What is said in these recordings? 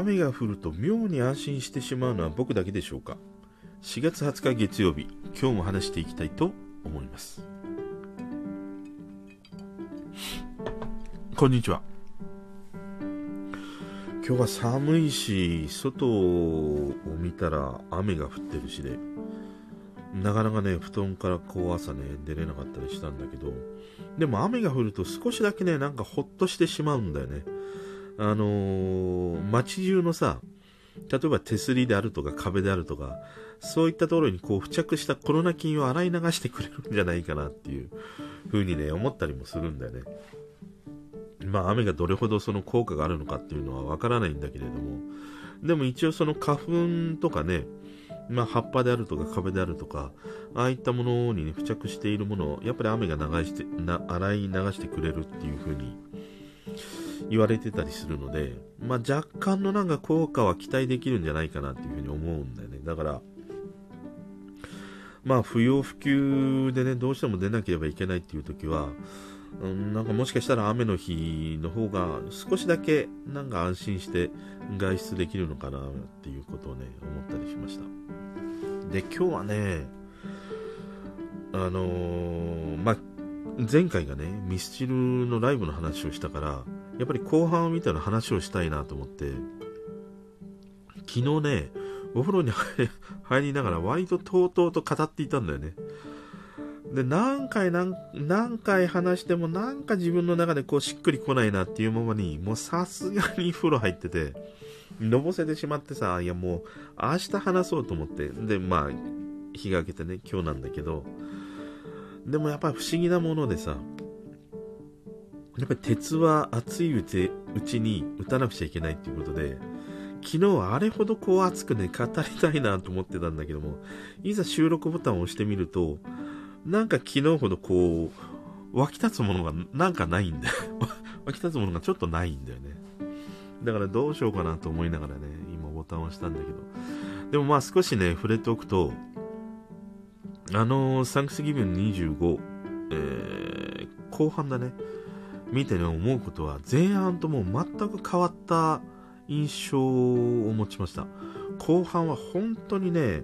雨が降ると妙に安心してしまうのは僕だけでしょうか？4月20日月曜日今日も話していきたいと思います。こんにちは。今日は寒いし外を見たら雨が降ってるしでなかなかね布団からこう朝ね出れなかったりしたんだけどでも雨が降ると少しだけねなんかほっとしてしまうんだよね。あのー、街中のさ、例えば手すりであるとか壁であるとか、そういったところにこう付着したコロナ菌を洗い流してくれるんじゃないかなっていう風にね、思ったりもするんだよね。まあ雨がどれほどその効果があるのかっていうのはわからないんだけれども、でも一応その花粉とかね、まあ葉っぱであるとか壁であるとか、ああいったものに、ね、付着しているものを、やっぱり雨が流して、な洗い流してくれるっていう風に言われてたりするので、まあ、若干のなんか効果は期待できるんじゃないかなっていうふうに思うんだよね。だから、まあ、不要不急でね、どうしても出なければいけないっていう時は、うん、なんかもしかしたら雨の日の方が少しだけなんか安心して外出できるのかなっていうことをね、思ったりしました。で、今日はね、あのー、まあ、前回がね、ミスチルのライブの話をしたから、やっぱり後半を見たら話をしたいなと思って、昨日ね、お風呂に入 りながら割ととうとうと語っていたんだよね。で、何回何、何回話してもなんか自分の中でこうしっくりこないなっていうままに、もうさすがに風呂入ってて、のぼせてしまってさ、いやもう明日話そうと思って、で、まあ、日が明けてね、今日なんだけど、でもやっぱり不思議なものでさ、やっぱり鉄は熱いうちうちに打たなくちゃいけないっていうことで、昨日はあれほどこう熱くね、語りたいなと思ってたんだけども、いざ収録ボタンを押してみると、なんか昨日ほどこう、湧き立つものがなんかないんだよ。湧き立つものがちょっとないんだよね。だからどうしようかなと思いながらね、今ボタンを押したんだけど。でもまあ少しね、触れておくと、あのー、サンクスギブン25、えー、後半だね。見てね、思うことは、前半ともう全く変わった印象を持ちました。後半は本当にね、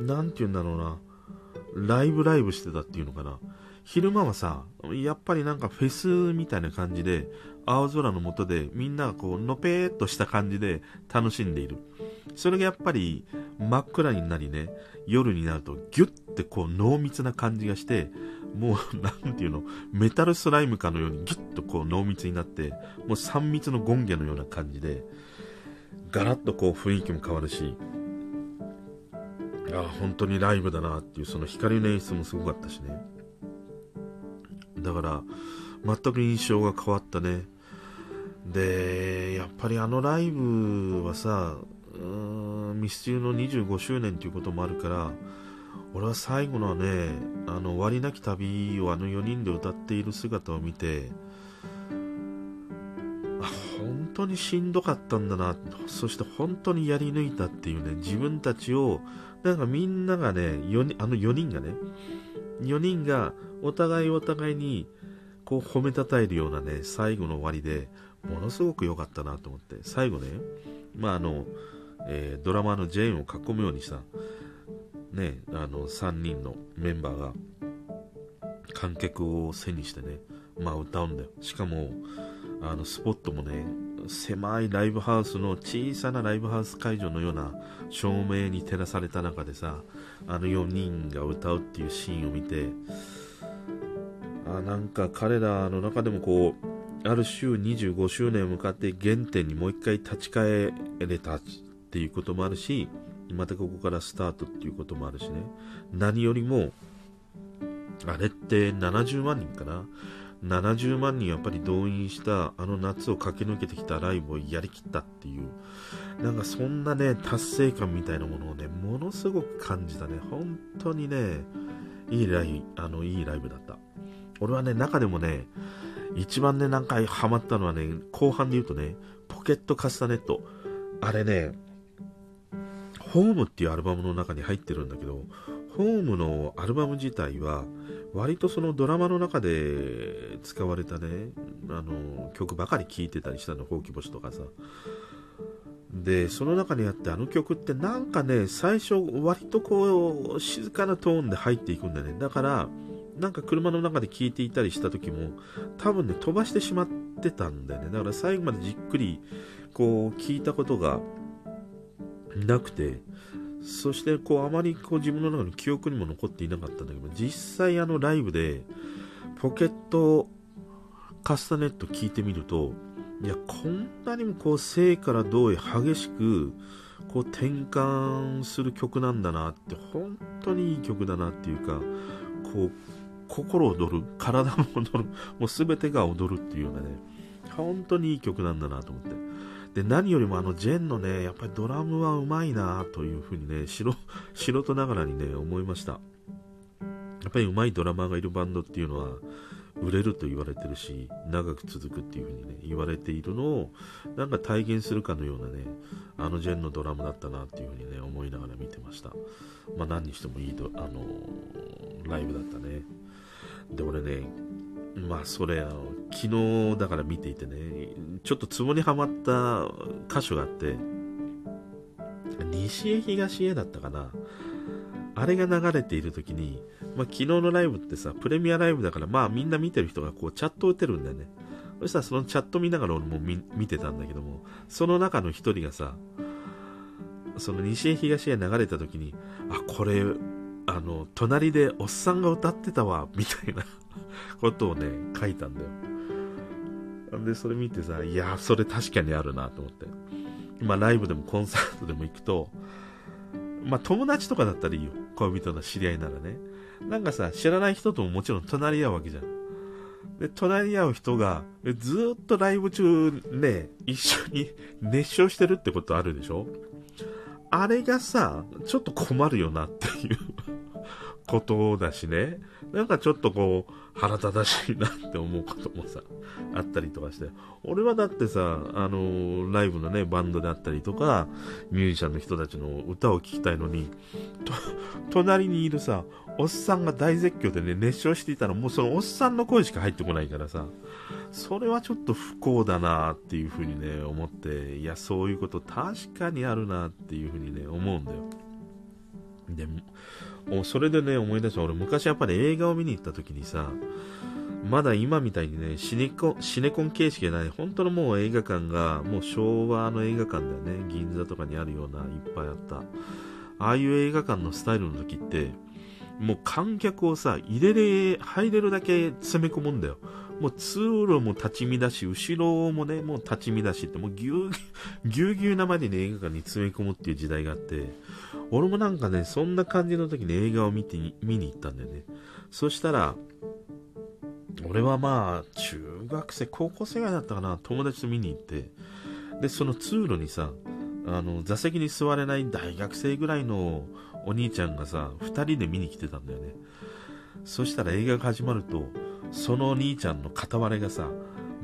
なんて言うんだろうな、ライブライブしてたっていうのかな。昼間はさ、やっぱりなんかフェスみたいな感じで、青空の下でみんながこう、のぺーっとした感じで楽しんでいる。それがやっぱり真っ暗になりね、夜になるとギュッてこう濃密な感じがして、もう、なんていうの、メタルスライムかのようにギュッとこう濃密になって、もう3密のゴンゲのような感じで、ガラッとこう雰囲気も変わるし、あ本当にライブだなっていうその光の演出もすごかったしね。だから、全く印象が変わったね。で、やっぱりあのライブはさうん、ミスチルの25周年ということもあるから、俺は最後のね、あの終わりなき旅をあの4人で歌っている姿を見て、本当にしんどかったんだな、そして本当にやり抜いたっていうね、自分たちを、なんかみんながね、4あの4人がね、4人がお互いお互いにこう褒めたたえるようなね、最後の終わりで、ものすごく良かったなと思って、最後ね、まああの、えー、ドラマのジェーンを囲むようにさ、ね、あの3人のメンバーが観客を背にしてね、まあ歌うんだよ。しかも、あのスポットもね、狭いライブハウスの小さなライブハウス会場のような照明に照らされた中でさ、あの4人が歌うっていうシーンを見て、あなんか彼らの中でもこう、ある週25周年を向かって原点にもう一回立ち返れたっていうこともあるし、またここからスタートっていうこともあるしね。何よりも、あれって70万人かな ?70 万人やっぱり動員したあの夏を駆け抜けてきたライブをやりきったっていう、なんかそんなね、達成感みたいなものをね、ものすごく感じたね。本当にね、いいライブ、あの、いいライブだった。俺はね、中でもね、一番ね、何回ハマったのはね、後半で言うとね、ポケットカスタネット。あれね、ホームっていうアルバムの中に入ってるんだけど、ホームのアルバム自体は、割とそのドラマの中で使われたね、あの、曲ばかり聴いてたりしたの、ほうき星とかさ。で、その中にあってあの曲ってなんかね、最初割とこう、静かなトーンで入っていくんだよね。だから、なんか車の中で聴いていたりした時も、多分ね、飛ばしてしまってたんだよね。だから最後までじっくり、こう、聞いたことがなくて、そしてこうあまりこう自分の中の記憶にも残っていなかったんだけど実際あのライブでポケットカスタネット聞いてみるといやこんなにもこう生から動へ激しくこう転換する曲なんだなって本当にいい曲だなっていうかこう心躍る体も踊るもう全てが踊るっていうようなね本当にいい曲なんだなと思って。で、何よりもあのジェンのね、やっぱりドラムはうまいなというふうにね、素人 ながらにね、思いました。やっぱりうまいドラマーがいるバンドっていうのは、売れると言われてるし、長く続くっていうふうにね、言われているのを、なんか体現するかのようなね、あのジェンのドラムだったなっていうふうにね、思いながら見てました。まあ何にしてもいいあの、ライブだったね。で、俺ね、まあそれあの昨日だから見ていてね。ちょっとツボにはまった箇所があって。西へ東へだったかな。あれが流れている時に、まあ、昨日のライブってさプレミアライブだからまあみんな見てる人がこうチャット打てるんだよね。そしたらそのチャット見ながら俺も見てたんだけどもその中の一人がさその西へ東へ流れた時にあこれあの隣でおっさんが歌ってたわみたいな ことをね、書いたんだよ。で、それ見てさ、いや、それ確かにあるなと思って。まあ、ライブでもコンサートでも行くと、まあ、友達とかだったらいいよ。恋人の知り合いならね。なんかさ、知らない人とももちろん隣り合うわけじゃん。で、隣り合う人が、ずっとライブ中ね、一緒に 熱唱してるってことあるでしょ？あれがさ、ちょっと困るよなっていうことだしね。なんかちょっとこう、腹立たしいなって思うこともさ、あったりとかして。俺はだってさ、あのー、ライブのね、バンドであったりとか、ミュージシャンの人たちの歌を聴きたいのに、と、隣にいるさ、おっさんが大絶叫でね、熱唱していたら、もうそのおっさんの声しか入ってこないからさ、それはちょっと不幸だなっていうふうにね、思って、いや、そういうこと確かにあるなっていうふうにね、思うんだよ。でそれでね、思い出した。俺、昔やっぱり映画を見に行った時にさ、まだ今みたいにね、シネコン、シネコン形式じゃない、本当のもう映画館が、もう昭和の映画館だよね。銀座とかにあるような、いっぱいあった。ああいう映画館のスタイルの時って、もう観客をさ、入れれ、入れるだけ詰め込むんだよ。もう通路も立ち見だし、後ろもね、もう立ち見だしって、もうぎゅうぎゅう ぎゅうなまでに映画館に詰め込むっていう時代があって、俺もなんかね、そんな感じの時に映画を見て、見に行ったんだよね。そしたら、俺はまあ、中学生、高校生ぐらいだったかな、友達と見に行って、で、その通路にさ、あの、座席に座れない大学生ぐらいのお兄ちゃんがさ、2人で見に来てたんだよね。そしたら映画が始まると、そのお兄ちゃんの片割れがさ、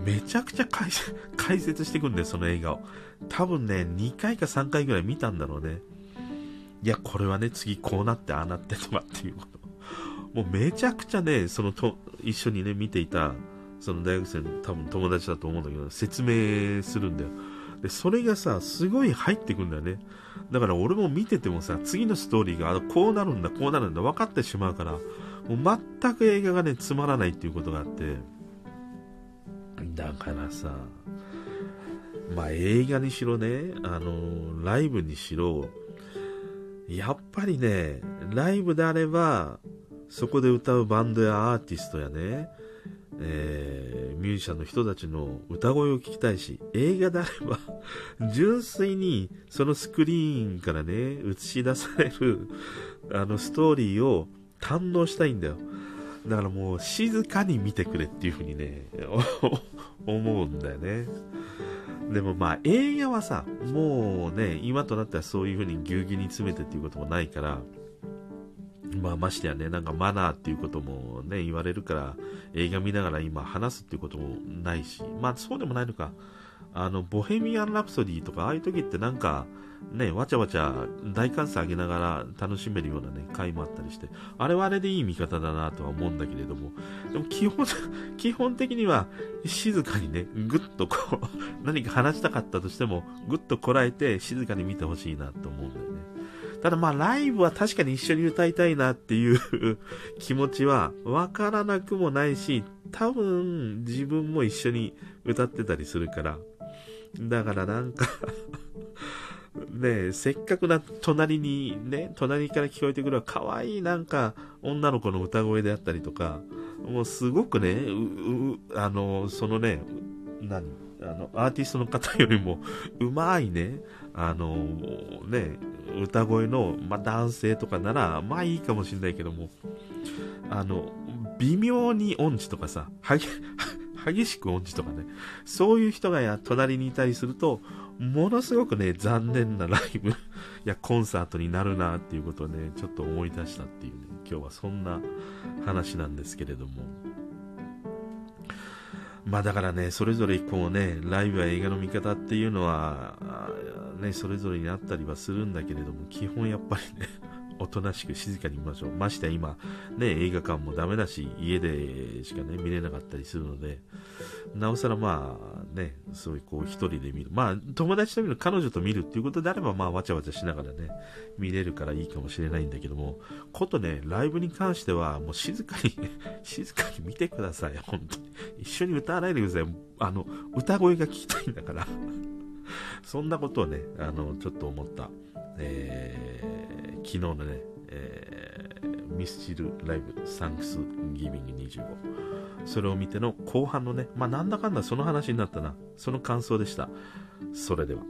めちゃくちゃ 解説してくんだよ、その映画を。多分ね、2回か3回ぐらい見たんだろうね。いや、これはね、次こうなってああなってとかっていうこと。もうめちゃくちゃね、そのと、一緒にね、見ていた、その大学生の多分友達だと思うんだけど、説明するんだよ。で、それがさ、すごい入ってくんだよね。だから俺も見ててもさ、次のストーリーが、あこうなるんだ、こうなるんだ、分かってしまうから、もう全く映画がね、つまらないっていうことがあって、だからさ、まあ映画にしろね、あの、ライブにしろ、やっぱりね、ライブであれば、そこで歌うバンドやアーティストやね、えー、ミュージシャンの人たちの歌声を聞きたいし、映画であれば、純粋にそのスクリーンからね、映し出される、あのストーリーを堪能したいんだよ。だからもう静かに見てくれっていう風にね、思うんだよね。でもまあ映画はさ、もうね、今となってはそういう風にぎゅうぎゅうに詰めてっていうこともないから、まあましてやね、なんかマナーっていうこともね、言われるから、映画見ながら今話すっていうこともないし、まあそうでもないのか。あの、ボヘミアン・ラプソディとか、ああいう時ってなんか、ね、わちゃわちゃ大歓声上げながら楽しめるようなね、回もあったりして、あれはあれでいい見方だなとは思うんだけれども、でも基本、基本的には静かにね、ぐっとこう、何か話したかったとしても、ぐっとこらえて静かに見てほしいなと思うんだよね。ただまあライブは確かに一緒に歌いたいなっていう 気持ちはわからなくもないし、多分自分も一緒に歌ってたりするから、だからなんか ねえせっかくな、隣にね、隣から聞こえてくる可愛いなんか女の子の歌声であったりとか、もうすごくね、あの、そのね、何あの、アーティストの方よりも、うまいね、あの、ね、歌声の、ま、男性とかなら、まあいいかもしれないけども、あの、微妙に音痴とかさ、激しく音痴とかね、そういう人がや隣にいたりすると、ものすごくね、残念なライブ やコンサートになるなっていうことをね、ちょっと思い出したっていうね、今日はそんな話なんですけれども。まあだからね、それぞれこうね、ライブや映画の見方っていうのは、ね、それぞれにあったりはするんだけれども、基本やっぱりね、おとなしく静かに見ましょう。まして今、ね、映画館もダメだし、家でしかね、見れなかったりするので、なおさらまあ、ね、そういうこう一人で見る。まあ、友達と見る、彼女と見るっていうことであれば、まあ、わちゃわちゃしながらね、見れるからいいかもしれないんだけども、ことね、ライブに関しては、もう静かに 静かに見てください、本当に。一緒に歌わないでください。あの、歌声が聞きたいんだからそんなことをね、あの、ちょっと思った。え、昨日のね、えー、ミスチルライブサンクスギビング25それを見ての後半のね、まあなんだかんだその話になったな、その感想でした。それでは。